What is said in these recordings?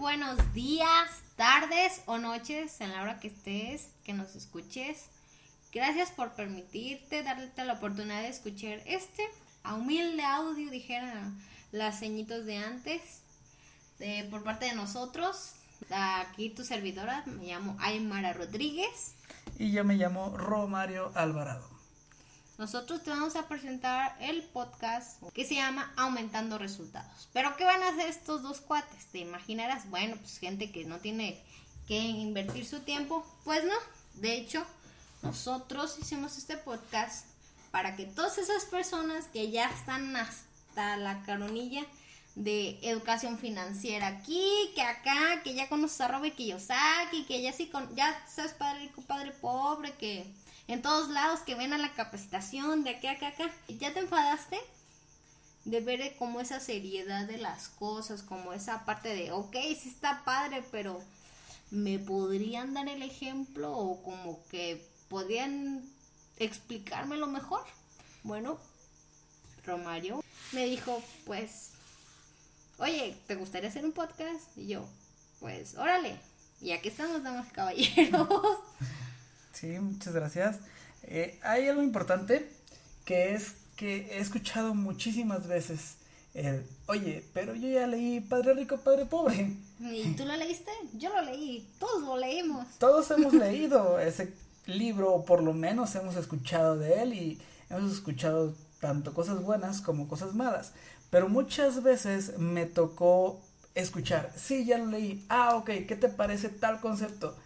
buenos días, tardes o noches en la hora que estés, que nos escuches. Gracias por permitirte, darte la oportunidad de escuchar este a humilde audio, dijeran las ceñitos de antes, por parte de nosotros. Aquí tu servidora, me llamo Aymara Rodríguez. Y yo me llamo Romario Alvarado. Nosotros te vamos a presentar el podcast que se llama Aumentando Resultados. Pero ¿qué van a hacer estos dos cuates? ¿Te imaginarás? Bueno, pues gente que no tiene que invertir su tiempo. Pues no, de hecho, nosotros hicimos este podcast para que todas esas personas que ya están hasta la caronilla de educación financiera aquí, que acá, que ya conoces a Robert Kiyosaki, que ya sí con, ya sabes padre rico, padre pobre, que en todos lados que ven a la capacitación de aquí a acá, acá. ¿Ya te enfadaste? De ver como esa seriedad de las cosas, como esa parte de, ok, sí está padre, pero ¿me podrían dar el ejemplo o como que podrían explicármelo mejor? Bueno, Romario me dijo, pues, oye, ¿te gustaría hacer un podcast? Y yo, pues, órale. Y aquí estamos, damas caballeros. Sí, muchas gracias. Eh, hay algo importante que es que he escuchado muchísimas veces el, oye, pero yo ya leí Padre Rico, Padre Pobre. ¿Y tú lo leíste? Yo lo leí, todos lo leímos. Todos hemos leído ese libro, o por lo menos hemos escuchado de él y hemos escuchado tanto cosas buenas como cosas malas. Pero muchas veces me tocó escuchar, sí, ya lo leí, ah, ok, ¿qué te parece tal concepto?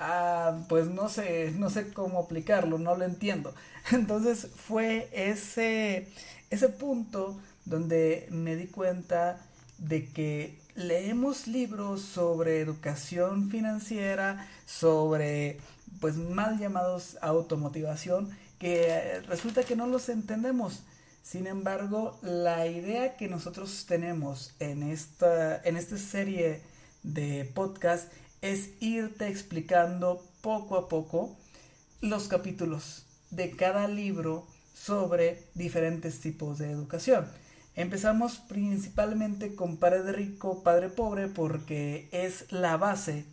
Ah, pues no sé, no sé cómo aplicarlo, no lo entiendo. Entonces fue ese, ese punto donde me di cuenta de que leemos libros sobre educación financiera, sobre pues mal llamados automotivación, que resulta que no los entendemos. Sin embargo, la idea que nosotros tenemos en esta, en esta serie de podcast es irte explicando poco a poco los capítulos de cada libro sobre diferentes tipos de educación. Empezamos principalmente con Padre Rico, Padre Pobre porque es la base,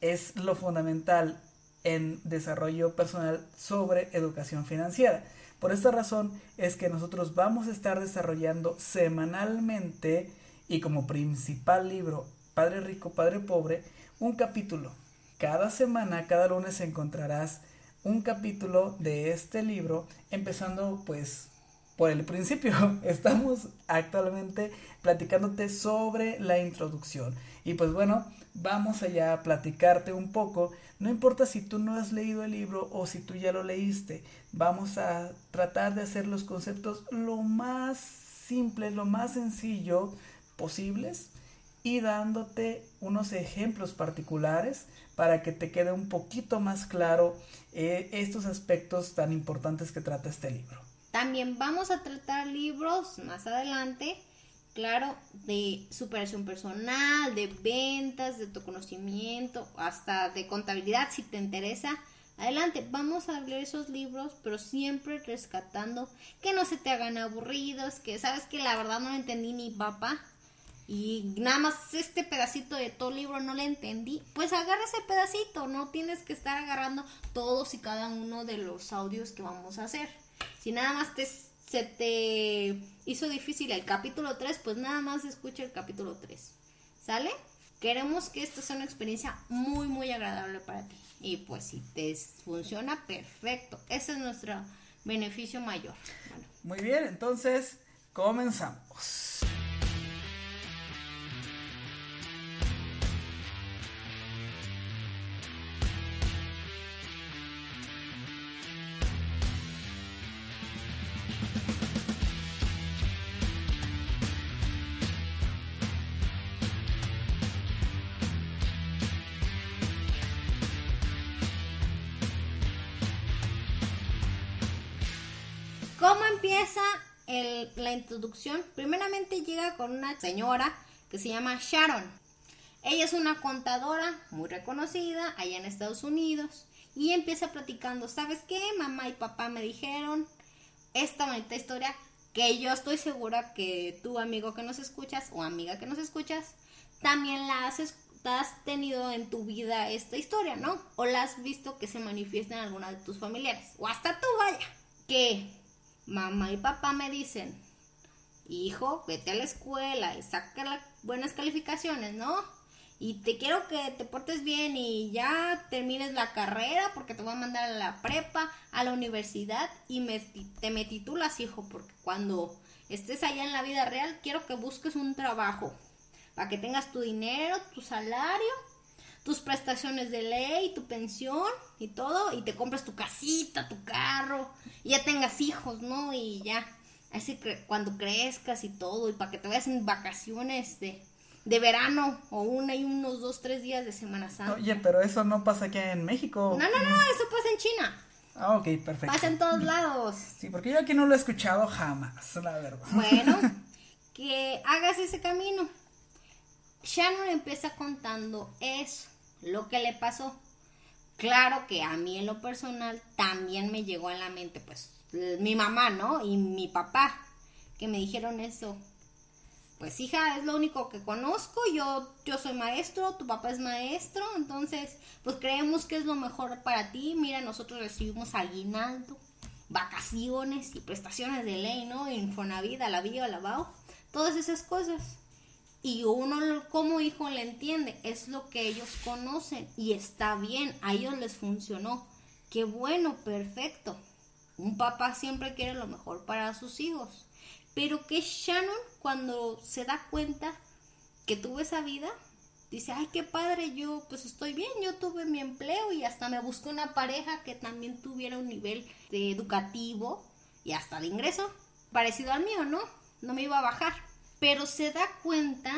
es lo fundamental en desarrollo personal sobre educación financiera. Por esta razón es que nosotros vamos a estar desarrollando semanalmente y como principal libro Padre Rico, Padre Pobre, un capítulo. Cada semana, cada lunes encontrarás un capítulo de este libro, empezando pues por el principio. Estamos actualmente platicándote sobre la introducción. Y pues bueno, vamos allá a platicarte un poco. No importa si tú no has leído el libro o si tú ya lo leíste. Vamos a tratar de hacer los conceptos lo más simples, lo más sencillo posibles y dándote unos ejemplos particulares para que te quede un poquito más claro eh, estos aspectos tan importantes que trata este libro. También vamos a tratar libros más adelante, claro, de superación personal, de ventas, de tu conocimiento, hasta de contabilidad si te interesa. Adelante, vamos a leer esos libros, pero siempre rescatando que no se te hagan aburridos, que sabes que la verdad no entendí ni papá, y nada más este pedacito de todo el libro no le entendí, pues agarra ese pedacito, no tienes que estar agarrando todos y cada uno de los audios que vamos a hacer. Si nada más se te hizo difícil el capítulo 3, pues nada más escucha el capítulo 3. ¿Sale? Queremos que esto sea una experiencia muy, muy agradable para ti. Y pues si te funciona, perfecto. Ese es nuestro beneficio mayor. Muy bien, entonces comenzamos. La introducción? Primeramente llega con una señora que se llama Sharon. Ella es una contadora muy reconocida allá en Estados Unidos y empieza platicando, ¿sabes qué? Mamá y papá me dijeron esta bonita historia que yo estoy segura que tú amigo que nos escuchas o amiga que nos escuchas también la has has tenido en tu vida esta historia, ¿no? O la has visto que se manifiesta en alguna de tus familiares. O hasta tú, vaya. Que mamá y papá me dicen, hijo, vete a la escuela y saca buenas calificaciones, ¿no? Y te quiero que te portes bien y ya termines la carrera porque te voy a mandar a la prepa, a la universidad y me, te me titulas, hijo, porque cuando estés allá en la vida real quiero que busques un trabajo para que tengas tu dinero, tu salario, tus prestaciones de ley, tu pensión y todo, y te compres tu casita, tu carro, y ya tengas hijos, ¿no? Y ya, así que cuando crezcas y todo, y para que te vayas en vacaciones de, de verano, o una y unos dos, tres días de Semana Santa. Oye, pero eso no pasa aquí en México. No, no, no, eso pasa en China. Ah, ok, perfecto. Pasa en todos lados. Sí, porque yo aquí no lo he escuchado jamás, la verdad. Bueno, que hagas ese camino. Shannon empieza contando eso, lo que le pasó. Claro que a mí en lo personal también me llegó a la mente, pues, mi mamá, ¿no? Y mi papá, que me dijeron eso. Pues hija, es lo único que conozco, yo, yo soy maestro, tu papá es maestro, entonces, pues creemos que es lo mejor para ti. Mira, nosotros recibimos aguinaldo, vacaciones y prestaciones de ley, ¿no? Infonavit, la vida, lavado, todas esas cosas y uno como hijo le entiende, es lo que ellos conocen y está bien, a ellos les funcionó. Qué bueno, perfecto. Un papá siempre quiere lo mejor para sus hijos. Pero que Shannon cuando se da cuenta que tuvo esa vida, dice, ay, qué padre, yo pues estoy bien, yo tuve mi empleo y hasta me busqué una pareja que también tuviera un nivel de educativo y hasta de ingreso parecido al mío, ¿no? No me iba a bajar pero se da cuenta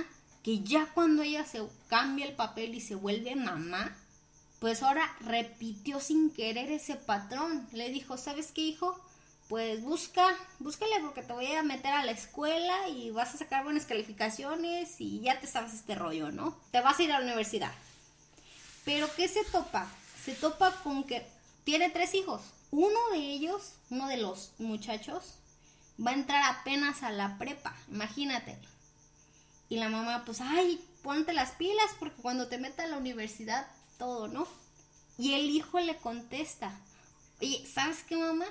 que ya cuando ella se cambia el papel y se vuelve mamá, pues ahora repitió sin querer ese patrón. Le dijo, ¿sabes qué, hijo? Pues busca, búscale porque te voy a meter a la escuela y vas a sacar buenas calificaciones y ya te sabes este rollo, ¿no? Te vas a ir a la universidad. Pero ¿qué se topa? Se topa con que tiene tres hijos. Uno de ellos, uno de los muchachos, va a entrar apenas a la prepa, imagínate. Y la mamá, pues, ay, ponte las pilas porque cuando te meta a la universidad, todo, ¿no? Y el hijo le contesta, oye, ¿sabes qué, mamá?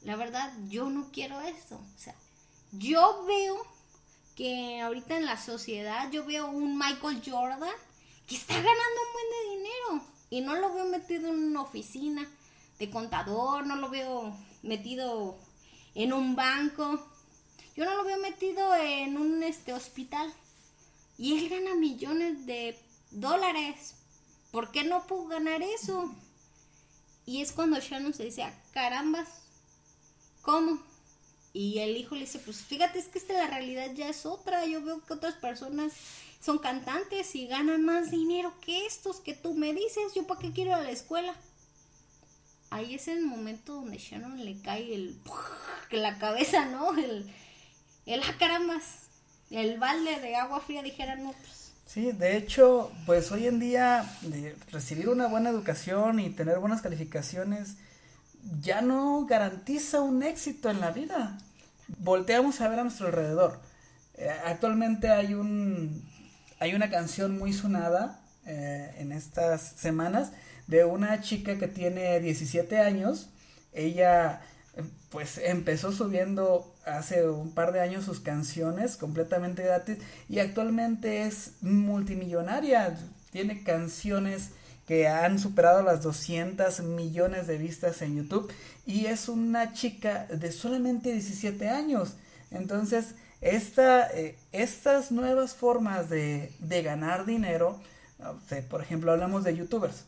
La verdad, yo no quiero eso. O sea, yo veo que ahorita en la sociedad, yo veo un Michael Jordan que está ganando un buen de dinero. Y no lo veo metido en una oficina de contador, no lo veo metido en un banco. Yo no lo veo metido en un este hospital. Y él gana millones de dólares. ¿Por qué no puedo ganar eso? Y es cuando Shannon se dice, ah, carambas, ¿cómo? Y el hijo le dice, pues fíjate, es que esta la realidad ya es otra. Yo veo que otras personas son cantantes y ganan más dinero que estos que tú me dices. ¿Yo para qué quiero ir a la escuela? ahí es el momento donde Shannon le cae el la cabeza, ¿no? El, el ah, el balde de agua fría dijera no. Sí, de hecho, pues hoy en día de recibir una buena educación y tener buenas calificaciones ya no garantiza un éxito en la vida. Volteamos a ver a nuestro alrededor. Eh, actualmente hay un hay una canción muy sonada eh, en estas semanas de una chica que tiene 17 años. Ella pues empezó subiendo hace un par de años sus canciones completamente gratis y actualmente es multimillonaria. Tiene canciones que han superado las 200 millones de vistas en YouTube y es una chica de solamente 17 años. Entonces, esta, eh, estas nuevas formas de, de ganar dinero, por ejemplo, hablamos de youtubers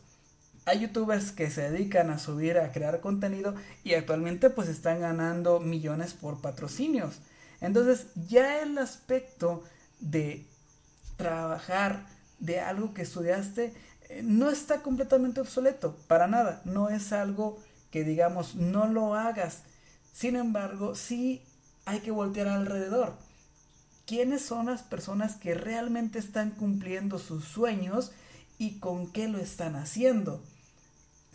hay youtubers que se dedican a subir, a crear contenido y actualmente pues están ganando millones por patrocinios. Entonces ya el aspecto de trabajar de algo que estudiaste eh, no está completamente obsoleto, para nada, no es algo que digamos no lo hagas. Sin embargo, sí hay que voltear alrededor. ¿Quiénes son las personas que realmente están cumpliendo sus sueños y con qué lo están haciendo?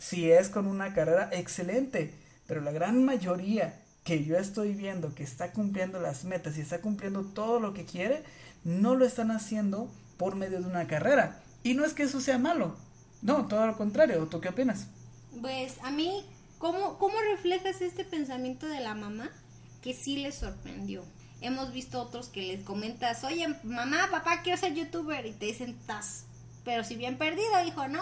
Si es con una carrera, excelente. Pero la gran mayoría que yo estoy viendo que está cumpliendo las metas y está cumpliendo todo lo que quiere, no lo están haciendo por medio de una carrera. Y no es que eso sea malo, no, todo lo contrario, ¿tú qué opinas? Pues a mí, ¿cómo, cómo reflejas este pensamiento de la mamá? Que sí le sorprendió. Hemos visto otros que les comentas, oye, mamá, papá, quiero ser youtuber, y te dicen, tas, pero si bien perdido, hijo, ¿no?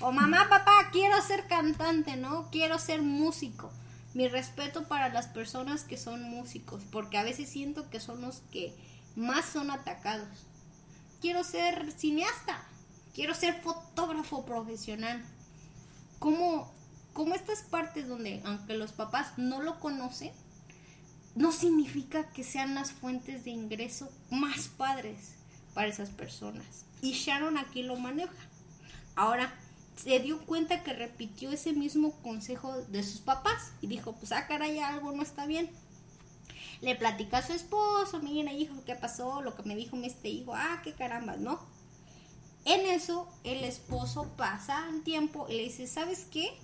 O mamá, papá, quiero ser cantante, ¿no? Quiero ser músico. Mi respeto para las personas que son músicos, porque a veces siento que son los que más son atacados. Quiero ser cineasta, quiero ser fotógrafo profesional. ¿Cómo, cómo estas partes donde, aunque los papás no lo conocen, no significa que sean las fuentes de ingreso más padres para esas personas? Y Sharon aquí lo maneja. Ahora, se dio cuenta que repitió ese mismo consejo de sus papás y dijo, pues ah, caray, algo no está bien. Le platica a su esposo, mira, hijo, ¿qué pasó? Lo que me dijo este hijo, ah, qué caramba, ¿no? En eso, el esposo pasa el tiempo y le dice, ¿sabes qué?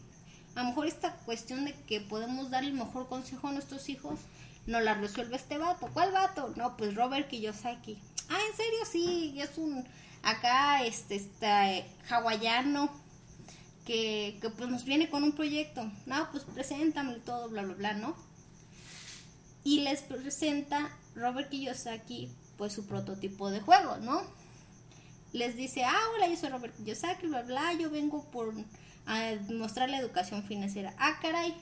A lo mejor esta cuestión de que podemos darle el mejor consejo a nuestros hijos, no la resuelve este vato. ¿Cuál vato? No, pues Robert Kiyosaki. Ah, ¿en serio? Sí, es un acá, este, está eh, hawaiano, que, pues nos viene con un proyecto. No, pues preséntame todo, bla, bla, bla, ¿no? Y les presenta Robert Kiyosaki, pues su prototipo de juego, ¿no? Les dice, ah, hola, yo soy Robert Kiyosaki, bla, bla, yo vengo por mostrar la educación financiera. Ah, caray,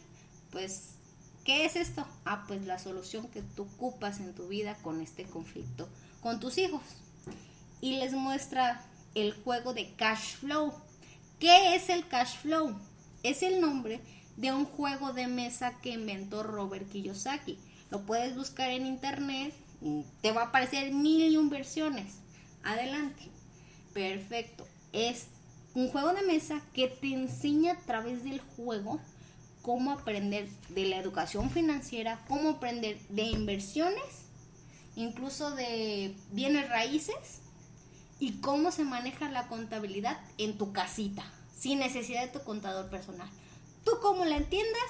pues, ¿qué es esto? Ah, pues la solución que tú ocupas en tu vida con este conflicto con tus hijos. Y les muestra el juego de cash flow ¿Qué es el cash flow? Es el nombre de un juego de mesa que inventó Robert Kiyosaki. Lo puedes buscar en internet, te va a aparecer mil y versiones. Adelante. Perfecto. Es un juego de mesa que te enseña a través del juego cómo aprender de la educación financiera, cómo aprender de inversiones, incluso de bienes raíces y cómo se maneja la contabilidad en tu casita, sin necesidad de tu contador personal. Tú como la entiendas,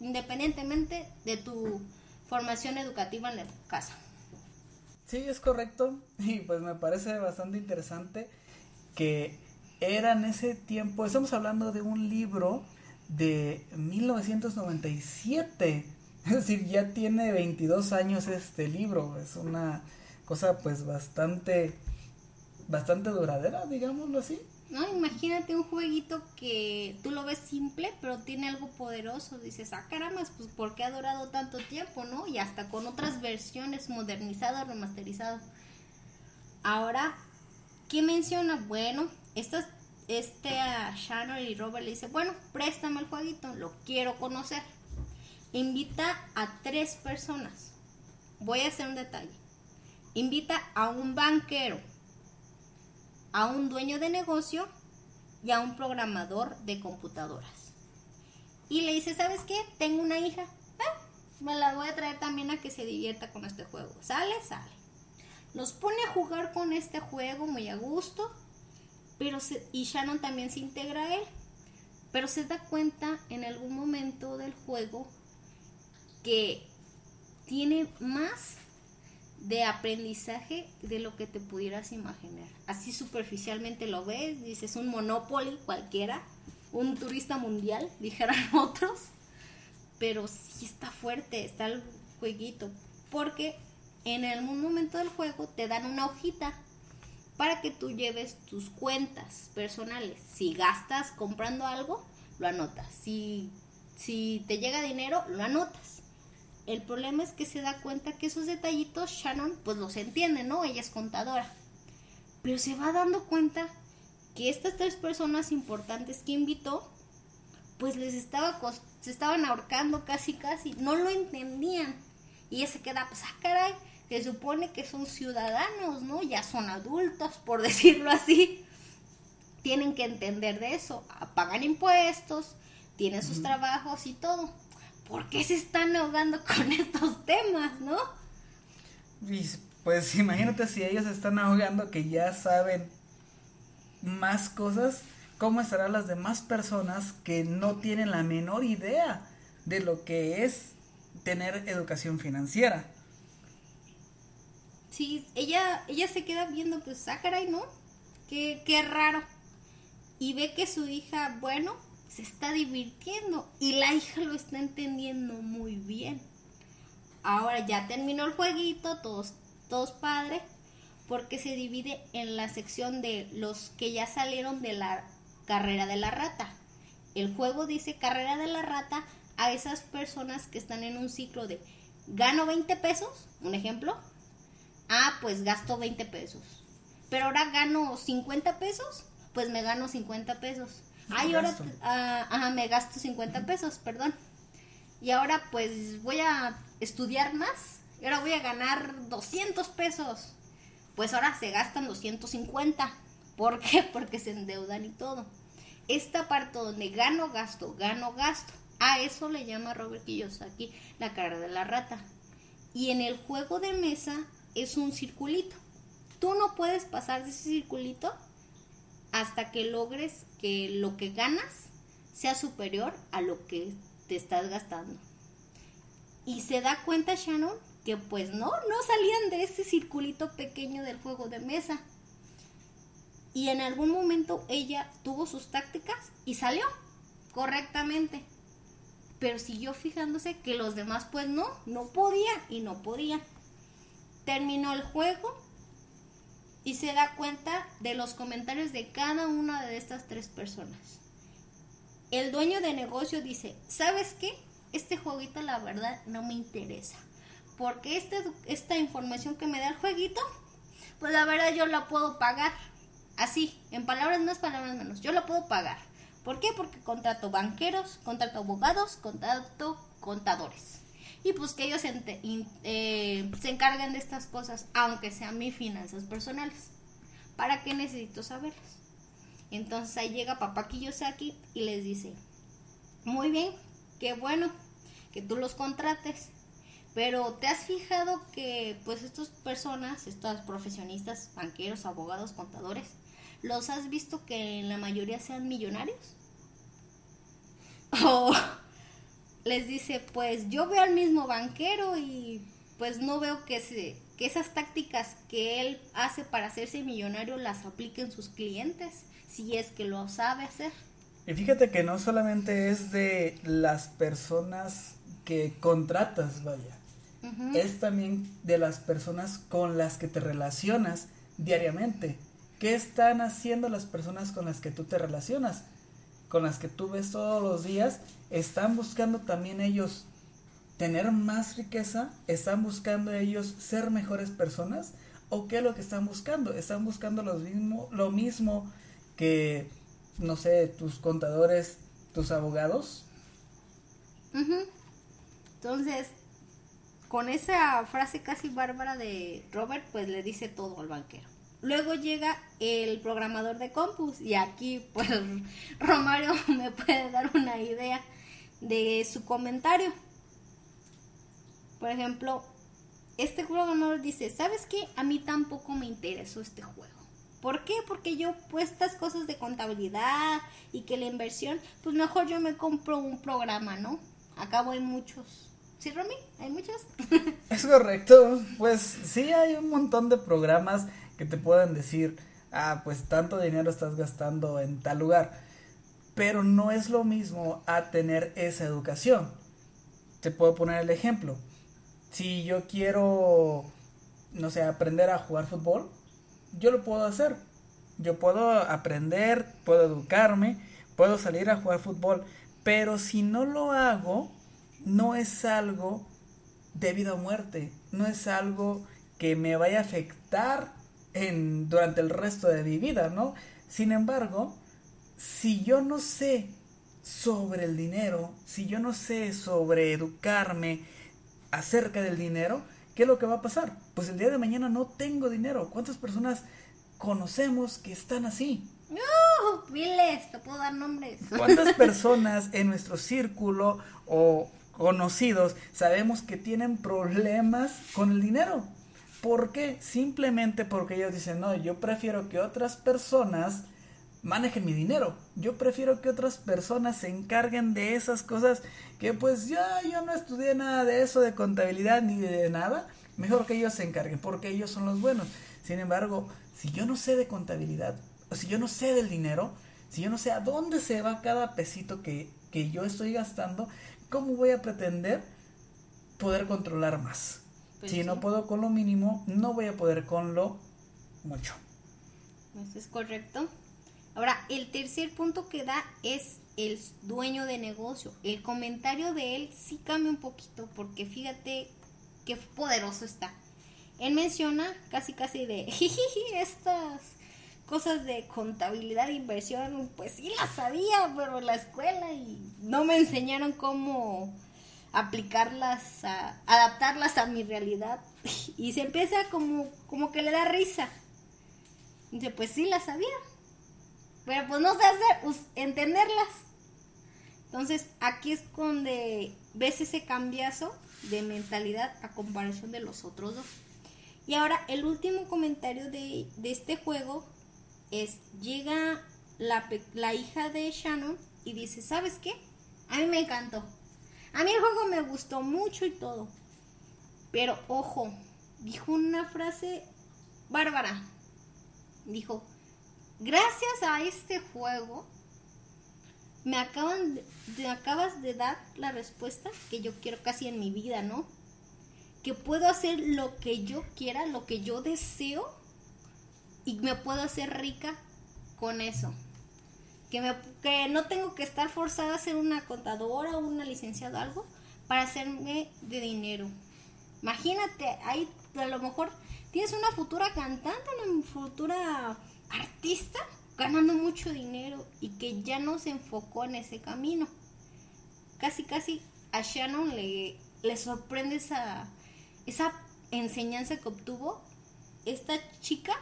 independientemente de tu formación educativa en la casa. Sí, es correcto y pues me parece bastante interesante que era en ese tiempo, estamos hablando de un libro de 1997, es decir, ya tiene 22 años este libro, es una cosa pues bastante bastante duradera, digámoslo así. No, imagínate un jueguito que tú lo ves simple, pero tiene algo poderoso. Dices, ah, caramba, pues ¿por qué ha durado tanto tiempo, no? Y hasta con otras versiones, modernizado, remasterizado. Ahora, ¿qué menciona? Bueno, estas, este a Shannon y Robert le dice, bueno, préstame el jueguito, lo quiero conocer. Invita a tres personas. Voy a hacer un detalle. Invita a un banquero a un dueño de negocio y a un programador de computadoras. Y le dice, ¿sabes qué? Tengo una hija. Ah, me la voy a traer también a que se divierta con este juego. ¿Sale? Sale. Los pone a jugar con este juego muy a gusto. Pero y Shannon también se integra a él. Pero se da cuenta en algún momento del juego que tiene más de aprendizaje de lo que te pudieras imaginar. Así superficialmente lo ves, dices un Monopoly cualquiera, un turista mundial, dijeran otros, pero sí está fuerte, está el jueguito, porque en algún momento del juego te dan una hojita para que tú lleves tus cuentas personales. Si gastas comprando algo, lo anotas. Si, si te llega dinero, lo anotas el problema es que se da cuenta que esos detallitos Shannon pues los entiende, ¿no? Ella es contadora. Pero se va dando cuenta que estas tres personas importantes que invitó pues les estaba se estaban ahorcando casi casi, no lo entendían. Y ella se queda, pues ah, caray, se supone que son ciudadanos, ¿no? Ya son adultos, por decirlo así. Tienen que entender de eso, pagan impuestos, tienen sus trabajos y todo ¿por qué se están ahogando con estos temas, no? pues imagínate si ellos están ahogando que ya saben más cosas, ¿cómo estarán las demás personas que no tienen la menor idea de lo que es tener educación financiera? Sí, ella, ella se queda viendo, pues, ah, ¿no? qué, qué raro. Y ve que su hija, bueno, se está divirtiendo y la hija lo está entendiendo muy bien. Ahora ya terminó el jueguito, todos, todos padre, porque se divide en la sección de los que ya salieron de la carrera de la rata. El juego dice carrera de la rata a esas personas que están en un ciclo de gano 20 pesos, un ejemplo. Ah, pues gasto 20 pesos. Pero ahora gano 50 pesos, pues me gano 50 pesos. Ay, ahora ah, ajá, me gasto 50 pesos, perdón. Y ahora pues voy a estudiar más. Y ahora voy a ganar 200 pesos. Pues ahora se gastan 250. ¿Por qué? Porque se endeudan y todo. Esta parte donde gano, gasto, gano, gasto. A eso le llama Robert Kiyosaki la cara de la rata. Y en el juego de mesa es un circulito. Tú no puedes pasar de ese circulito hasta que logres que lo que ganas sea superior a lo que te estás gastando. Y se da cuenta Shannon que pues no, no salían de ese circulito pequeño del juego de mesa. Y en algún momento ella tuvo sus tácticas y salió correctamente. Pero siguió fijándose que los demás pues no, no podían y no podían. Terminó el juego y se da cuenta de los comentarios de cada una de estas tres personas. El dueño de negocio dice, ¿sabes qué? Este jueguito la verdad no me interesa. Porque este, esta información que me da el jueguito, pues la verdad yo la puedo pagar. Así, en palabras más, palabras menos. Yo la puedo pagar. ¿Por qué? Porque contrato banqueros, contrato abogados, contrato contadores y pues que ellos eh, se, encarguen de estas cosas, aunque sean mis finanzas personales. ¿Para qué necesito saberlas? Entonces ahí llega papá Kiyosaki y les dice, muy bien, qué bueno que tú los contrates, pero ¿te has fijado que pues estas personas, estos profesionistas, banqueros, abogados, contadores, los has visto que en la mayoría sean millonarios? O les dice, pues yo veo al mismo banquero y pues no veo que, se, que esas tácticas que él hace para hacerse millonario las apliquen sus clientes, si es que lo sabe hacer. Y fíjate que no solamente es de las personas que contratas, vaya, es también de las personas con las que te relacionas diariamente. ¿Qué están haciendo las personas con las que tú te relacionas? Con las que tú ves todos los días, están buscando también ellos tener más riqueza, están buscando ellos ser mejores personas o qué es lo que están buscando, están buscando lo mismo, lo mismo que, no sé, tus contadores, tus abogados. Entonces, con esa frase casi bárbara de Robert, pues le dice todo al banquero. Luego llega el programador de Compus y aquí pues Romario me puede dar una idea de su comentario. Por ejemplo, este programador dice, ¿sabes qué? A mí tampoco me interesó este juego. ¿Por qué? Porque yo pues estas cosas de contabilidad y que la inversión, pues mejor yo me compro un programa, ¿no? Acabo hay muchos. ¿Sí, Romy? ¿Hay muchos? es correcto. Pues sí, hay un montón de programas que te puedan decir, ah, pues tanto dinero estás gastando en tal lugar. Pero no es lo mismo a tener esa educación. Te puedo poner el ejemplo. Si yo quiero, no sé, aprender a jugar fútbol, yo lo puedo hacer. Yo puedo aprender, puedo educarme, puedo salir a jugar fútbol. Pero si no lo hago, no es algo de vida o muerte. No es algo que me vaya a afectar en, durante el resto de mi vida, ¿no? Sin embargo, si yo no sé sobre el dinero, si yo no sé sobre educarme acerca del dinero, ¿qué es lo que va a pasar? Pues el día de mañana no tengo dinero. ¿Cuántas personas conocemos que están así? No, miles, te puedo dar nombres. ¿Cuántas personas en nuestro círculo o conocidos sabemos que tienen problemas con el dinero? ¿Por qué? Simplemente porque ellos dicen, no, yo prefiero que otras personas manejen mi dinero. Yo prefiero que otras personas se encarguen de esas cosas que pues ya yo no estudié nada de eso, de contabilidad ni de nada. Mejor que ellos se encarguen porque ellos son los buenos. Sin embargo, si yo no sé de contabilidad, si yo no sé del dinero, si yo no sé a dónde se va cada pesito que, que yo estoy gastando, ¿cómo voy a pretender poder controlar más? Pues si sí. no puedo con lo mínimo, no voy a poder con lo mucho. Eso es correcto. Ahora, el tercer punto que da es el dueño de negocio. El comentario de él sí cambia un poquito porque fíjate qué poderoso está. Él menciona casi casi de "Jijiji, estas cosas de contabilidad e inversión, pues sí las sabía, pero en la escuela y no me enseñaron cómo aplicarlas, a, adaptarlas a mi realidad. Y se empieza como, como que le da risa. Dice, pues sí las sabía. Pero pues no sé hacer, entenderlas. Entonces aquí es donde ves ese cambiazo de mentalidad a comparación de los otros dos. Y ahora el último comentario de, de este juego llega la, la hija de Shannon y dice, ¿sabes qué? A mí me encantó. A mí el juego me gustó mucho y todo. Pero ojo, dijo una frase bárbara. Dijo, gracias a este juego me acaban me acabas de dar la respuesta que yo quiero casi en mi vida, ¿no? Que puedo hacer lo que yo quiera, lo que yo deseo y me puedo hacer rica con eso. Que, me, que no tengo que estar forzada a ser una contadora o una licenciada o algo para hacerme de dinero. Imagínate, ahí a lo mejor tienes una futura cantante, una futura artista ganando mucho dinero y que ya no se enfocó en ese camino. Casi, casi a Shannon le, le sorprende esa, esa enseñanza que obtuvo esta chica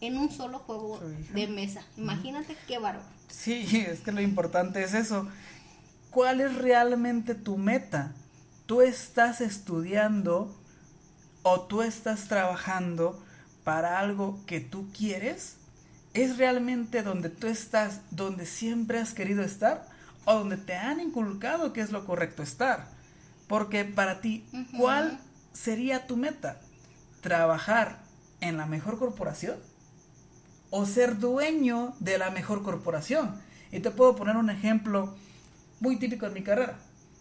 en un solo juego de mesa. Imagínate qué bárbaro. Sí, es que lo importante es eso. ¿Cuál es realmente tu meta? ¿Tú estás estudiando o tú estás trabajando para algo que tú quieres? ¿Es realmente donde tú estás, donde siempre has querido estar? ¿O donde te han inculcado que es lo correcto estar? Porque para ti. ¿cuál sería tu meta? ¿Trabajar en la mejor corporación? O ser dueño de la mejor corporación. Y te puedo poner un ejemplo muy típico en mi carrera.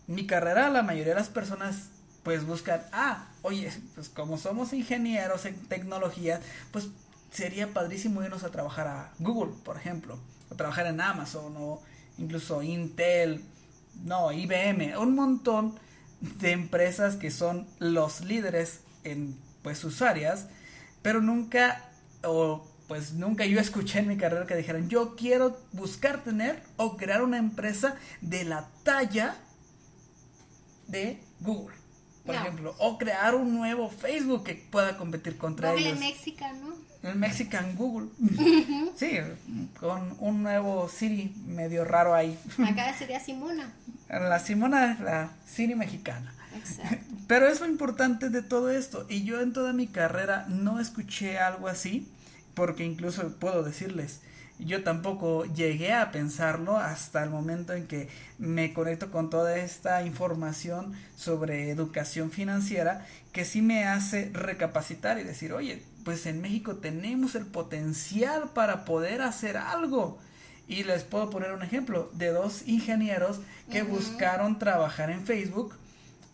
Mi carrera, la mayoría de las personas pues buscan, ah, oye, pues como somos ingenieros en tecnología, pues sería padrísimo irnos a trabajar a Google, por ejemplo, o trabajar en Amazon, o incluso Intel, no, IBM, un montón de empresas que son los líderes en pues sus áreas, pero nunca o pues nunca yo escuché en mi carrera que dijeran yo quiero buscar tener o crear una empresa de la talla de Google, por No. ejemplo, o crear un nuevo Facebook que pueda competir contra Google ellos. Mexican, ¿no? El Mexican Google. sí, con un nuevo Siri medio raro ahí. Acá sería Simona. La Simona, la Siri mexicana. Exacto. Pero es lo importante de todo esto. Y yo en toda mi carrera no escuché algo así, porque incluso puedo decirles, yo tampoco llegué a pensarlo hasta el momento en que me conecto con toda esta información sobre educación financiera que sí me hace recapacitar y decir, oye, pues en México tenemos el potencial para poder hacer algo. Y les puedo poner un ejemplo de dos ingenieros que buscaron trabajar en Facebook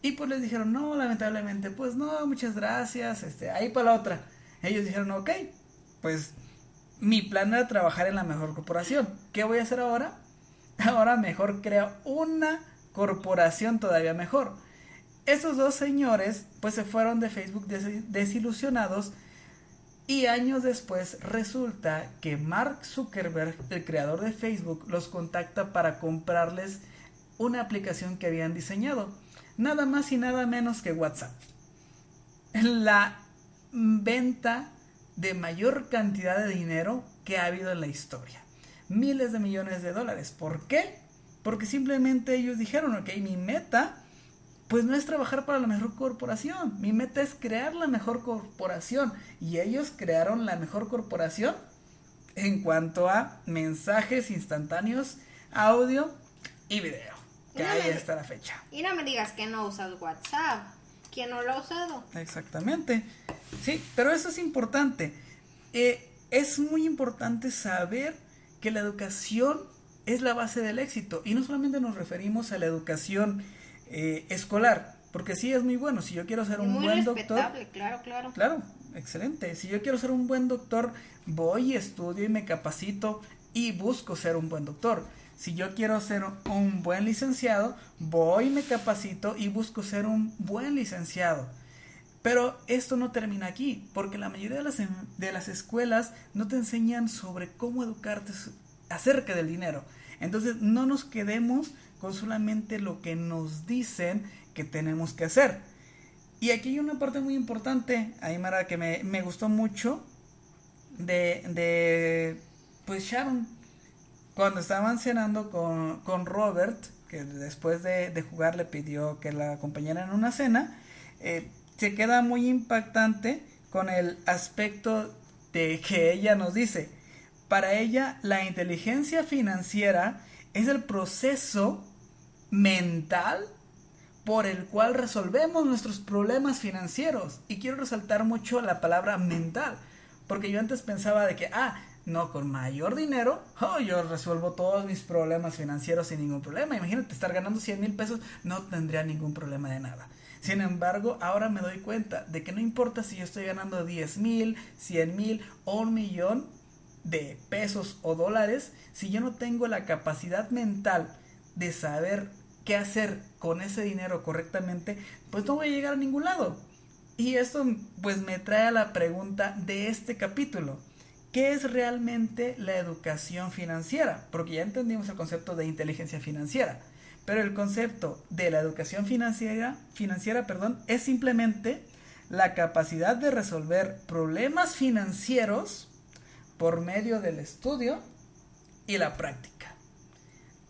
y pues les dijeron, no, lamentablemente, pues no, muchas gracias, este, ahí para la otra. Ellos dijeron, ok, pues mi plan era trabajar en la mejor corporación. ¿Qué voy a hacer ahora? Ahora mejor creo una corporación todavía mejor. Esos dos señores pues se fueron de Facebook des- desilusionados y años después resulta que Mark Zuckerberg, el creador de Facebook, los contacta para comprarles una aplicación que habían diseñado. Nada más y nada menos que WhatsApp. La venta de mayor cantidad de dinero que ha habido en la historia. Miles de millones de dólares. ¿Por qué? Porque simplemente ellos dijeron, ok, mi meta pues no es trabajar para la mejor corporación. Mi meta es crear la mejor corporación. Y ellos crearon la mejor corporación en cuanto a mensajes instantáneos, audio y video. Que ahí Mira, está la fecha. Y no me digas que no usas WhatsApp. ¿Quién no lo ha usado? Exactamente. Sí, pero eso es importante. Eh, es muy importante saber que la educación es la base del éxito y no solamente nos referimos a la educación eh, escolar, porque sí es muy bueno, si yo quiero ser un buen doctor, claro, claro. Claro, excelente. Si yo quiero ser un buen doctor, voy, estudio y me capacito y busco ser un buen doctor. Si yo quiero ser un buen licenciado, voy, me capacito y busco ser un buen licenciado. Pero esto no termina aquí, porque la mayoría de las, de las escuelas no te enseñan sobre cómo educarte acerca del dinero. Entonces no nos quedemos con solamente lo que nos dicen que tenemos que hacer. Y aquí hay una parte muy importante, Aymara, que me, me gustó mucho de, de, pues Sharon, cuando estaban cenando con, con Robert, que después de, de, jugar le pidió que la acompañara en una cena, eh, se queda muy impactante con el aspecto de que ella nos dice, para ella la inteligencia financiera es el proceso mental por el cual resolvemos nuestros problemas financieros. Y quiero resaltar mucho la palabra mental, porque yo antes pensaba de que, ah, no, con mayor dinero, oh, yo resuelvo todos mis problemas financieros sin ningún problema. Imagínate estar ganando 100 mil pesos, no tendría ningún problema de nada. Sin embargo, ahora me doy cuenta de que no importa si yo estoy ganando 10 mil, 100 mil o un millón de pesos o dólares, si yo no tengo la capacidad mental de saber qué hacer con ese dinero correctamente, pues no voy a llegar a ningún lado. Y esto pues me trae a la pregunta de este capítulo. ¿Qué es realmente la educación financiera? Porque ya entendimos el concepto de inteligencia financiera. Pero el concepto de la educación financiera, financiera perdón, es simplemente la capacidad de resolver problemas financieros por medio del estudio y la práctica.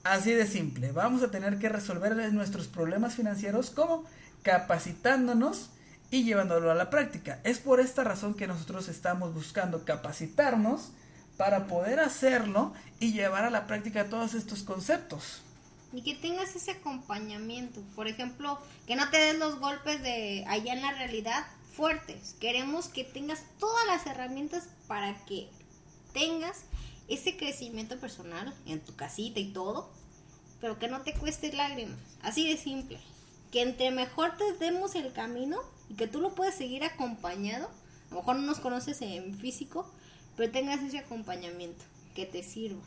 Así de simple, vamos a tener que resolver nuestros problemas financieros como capacitándonos y llevándolo a la práctica. Es por esta razón que nosotros estamos buscando capacitarnos para poder hacerlo y llevar a la práctica todos estos conceptos y que tengas ese acompañamiento. Por ejemplo, que no te des los golpes de allá en la realidad fuertes. Queremos que tengas todas las herramientas para que tengas ese crecimiento personal en tu casita y todo, pero que no te cueste lágrimas. Así de simple. Que entre mejor te demos el camino y que tú lo puedes seguir acompañado. A lo mejor no nos conoces en físico, pero tengas ese acompañamiento que te sirva.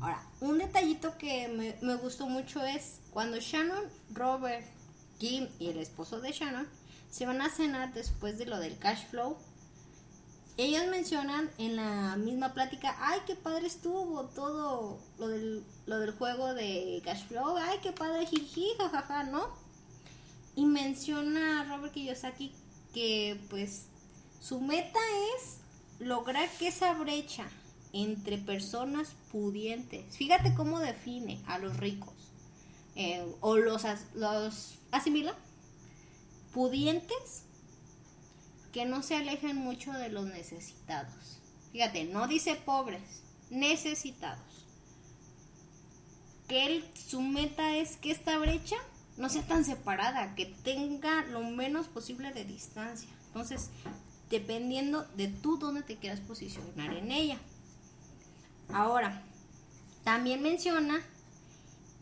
Ahora, un detallito que me, gustó mucho es cuando Shannon, Robert, Kim y el esposo de Shannon se van a cenar después de lo del cash flow. Ellos mencionan en la misma plática, ay, qué padre estuvo todo lo del, juego de cash flow, ay, qué padre, jiji, jajaja, ¿no? Y menciona Robert Kiyosaki que pues su meta es lograr que esa brecha entre personas pudientes. Fíjate cómo define a los ricos. Eh, o los, los asimila. Pudientes que no se alejen mucho de los necesitados. Fíjate, no dice pobres, necesitados. Que él, su meta es que esta brecha no sea tan separada, que tenga lo menos posible de distancia. Entonces, dependiendo de tú dónde te quieras posicionar en ella. Ahora, también menciona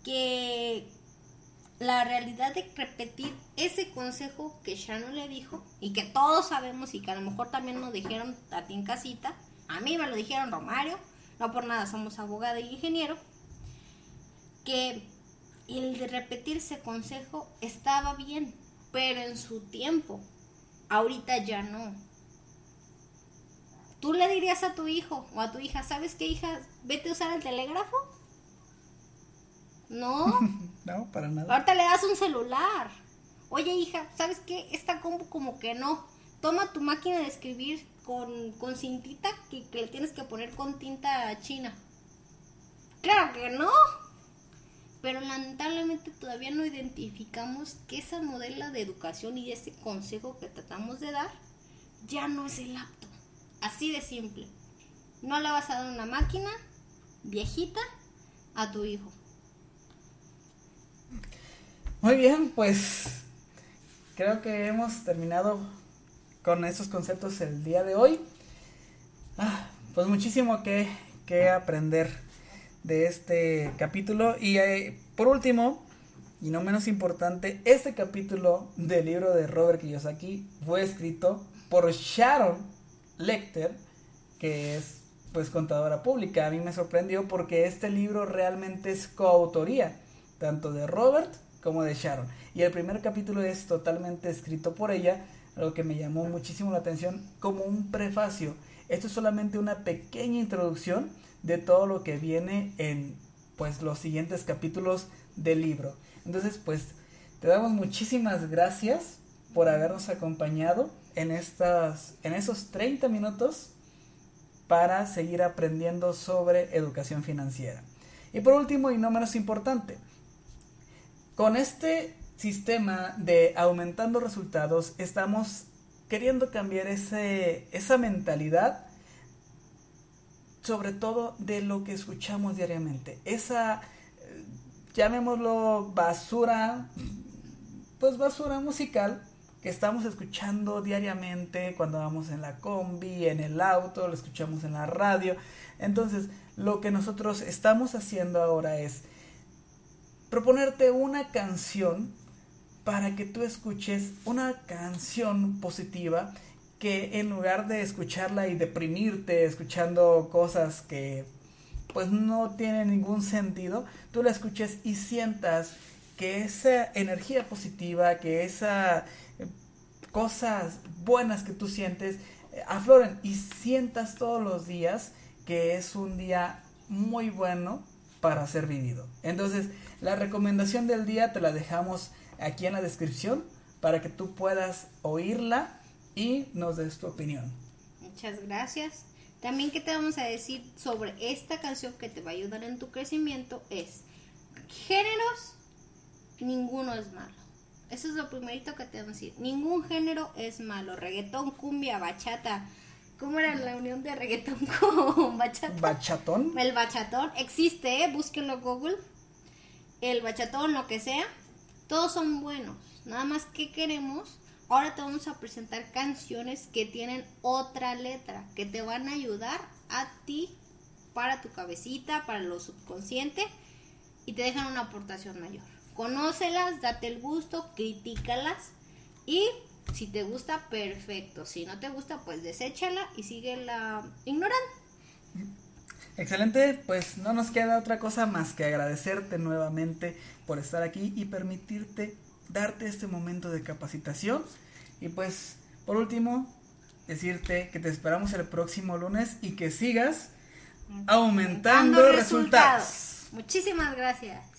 que la realidad de repetir ese consejo que Shannon le dijo y que todos sabemos y que a lo mejor también nos dijeron a ti en casita, a mí me lo dijeron Romario, no por nada somos abogado y ingeniero, que el de repetir ese consejo estaba bien, pero en su tiempo, ahorita ya no. ¿Tú le dirías a tu hijo o a tu hija, ¿sabes qué hija? Vete a usar el telégrafo. No. no, para nada. Ahorita le das un celular. Oye hija, ¿sabes qué? Esta combo como que no. Toma tu máquina de escribir con, con cintita que, que le tienes que poner con tinta china. Claro que no. Pero lamentablemente todavía no identificamos que esa modela de educación y ese consejo que tratamos de dar ya no es el apto. Así de simple. No le vas a dar una máquina viejita a tu hijo. Muy bien, pues creo que hemos terminado con esos conceptos el día de hoy. Ah, pues muchísimo que, que aprender de este capítulo. Y eh, por último, y no menos importante, este capítulo del libro de Robert Kiyosaki fue escrito por Sharon Lecter, que es pues contadora pública. A mí me sorprendió porque este libro realmente es coautoría, tanto de Robert como de Sharon. Y el primer capítulo es totalmente escrito por ella, lo que me llamó muchísimo la atención como un prefacio. Esto es solamente una pequeña introducción de todo lo que viene en pues los siguientes capítulos del libro. Entonces, pues te damos muchísimas gracias por habernos acompañado en estas en esos 30 minutos para seguir aprendiendo sobre educación financiera. Y por último y no menos importante, con este sistema de aumentando resultados estamos queriendo cambiar ese, esa mentalidad sobre todo de lo que escuchamos diariamente. Esa, eh, llamémoslo basura, pues basura musical que estamos escuchando diariamente cuando vamos en la combi, en el auto, lo escuchamos en la radio. Entonces, lo que nosotros estamos haciendo ahora es proponerte una canción para que tú escuches una canción positiva que en lugar de escucharla y deprimirte escuchando cosas que pues no tienen ningún sentido, tú la escuches y sientas que esa energía positiva, que esas eh, cosas buenas que tú sientes eh, afloren y sientas todos los días que es un día muy bueno para ser vivido. Entonces, la recomendación del día te la dejamos aquí en la descripción para que tú puedas oírla y nos des tu opinión. Muchas gracias. También que te vamos a decir sobre esta canción que te va a ayudar en tu crecimiento es géneros, ninguno es malo. Eso es lo primerito que te vamos a decir. Ningún género es malo. Reggaetón, cumbia, bachata. ¿Cómo era la unión de reggaetón con bachata? ¿Bachatón? El bachatón existe, ¿eh? búsquenlo Google. El bachatón, lo que sea. Todos son buenos. Nada más que queremos Ahora te vamos a presentar canciones que tienen otra letra, que te van a ayudar a ti para tu cabecita, para lo subconsciente y te dejan una aportación mayor. Conócelas, date el gusto, critícalas y si te gusta, perfecto. Si no te gusta, pues deséchala y síguela ignorando. Excelente, pues no nos queda otra cosa más que agradecerte nuevamente por estar aquí y permitirte darte este momento de capacitación. Y pues, por último, decirte que te esperamos el próximo lunes y que sigas aumentando, resultados. Muchísimas gracias.